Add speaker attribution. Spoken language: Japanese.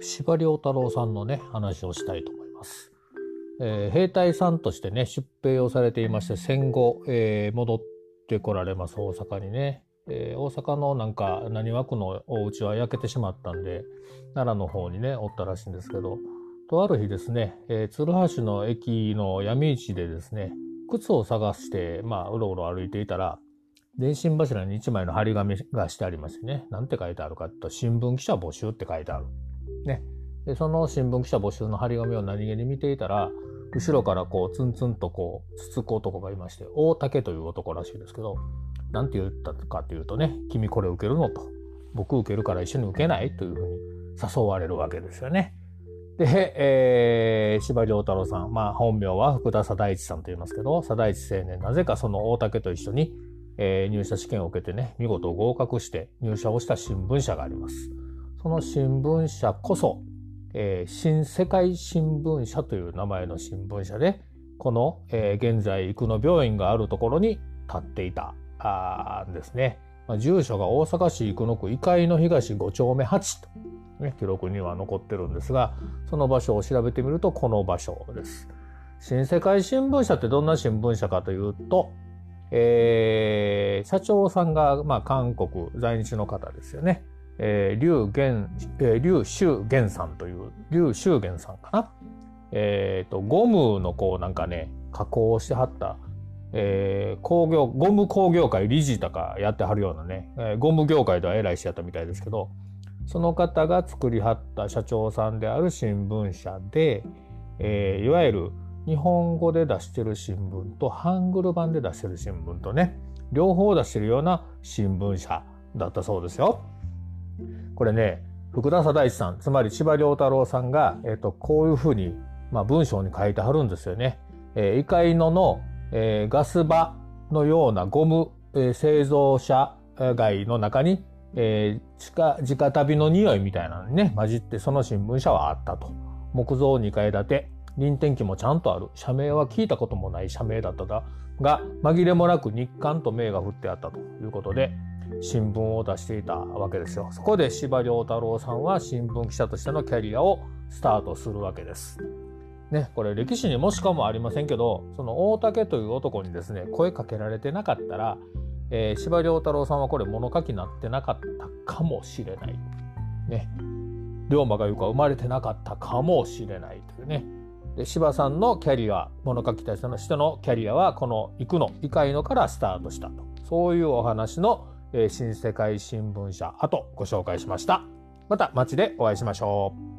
Speaker 1: 司馬太郎さんのね話をしたいと思います。えー、兵隊さんとしてね出兵をされていまして戦後、えー、戻ってこられます大阪にね、えー、大阪のなんか浪速区のお家は焼けてしまったんで奈良の方にねおったらしいんですけどとある日ですね、えー、鶴橋の駅の闇市でですね靴を探してまあうろうろ歩いていたら電信柱に1枚の張り紙がしてありますね。なんて書いてあるかと新聞記者募集って書いてある。ね。で、その新聞記者募集の張り紙を何気に見ていたら、後ろからこうツンツンとこうつつく男がいまして大竹という男らしいですけど何て言ったかというとね「君これ受けるの?」と「僕受けるから一緒に受けない?」というふうに誘われるわけですよね。で、えー、司馬太郎さん、まあ、本名は福田貞一さんと言いますけど貞一青年なぜかその大竹と一緒に、えー、入社試験を受けてね見事合格して入社をした新聞社があります。その新聞社こそえー、新世界新聞社という名前の新聞社でこの、えー、現在生野病院があるところに立っていたあですね、まあ、住所が大阪市生野区医会の東5丁目8と、ね、記録には残ってるんですがその場所を調べてみるとこの場所です。新世界新聞社ってどんな新聞社かというと、えー、社長さんが、まあ、韓国在日の方ですよね。えー、劉玄、えー、劉修玄さんという、劉修玄さんかな？えっ、ー、と、ゴムのこうなんかね、加工をしてはった、えー、工業、ゴム工業会理事とかやってはるようなね、えー、ゴム業界では偉いしやったみたいですけど、その方が作りはった社長さんである新聞社で、えー、いわゆる日本語で出してる新聞とハングル版で出してる新聞とね、両方出してるような新聞社だったそうですよ。これね、福田貞一さん、つまり千葉良太郎さんが、えっ、と、こういうふうに、まあ、文章に書いてはるんですよね。えー、イカイノの、えー、ガス場のようなゴム、えー、製造者街の中に、えー、地下、直旅の匂いみたいなのにね、混じってその新聞社はあったと。木造2階建て、臨転機もちゃんとある。社名は聞いたこともない社名だったが、紛れもなく日刊と名が振ってあったということで、新聞を出していたわけですよ。そこで司馬太郎さんは新聞記者としてのキャリアをスタートするわけです。ね、これ歴史にもしかもありませんけど、その大竹という男にですね、声かけられてなかったら、え、司馬太郎さんはこれ物書きになってなかったかもしれない。ね。龍馬が言うか生まれてなかったかもしれないというね。で柴さんのキャリア物書きた人の人のキャリアはこの「行くの」「異界の」からスタートしたとそういうお話のえー、新世界新聞社あとご紹介しました。また街でお会いしましょう。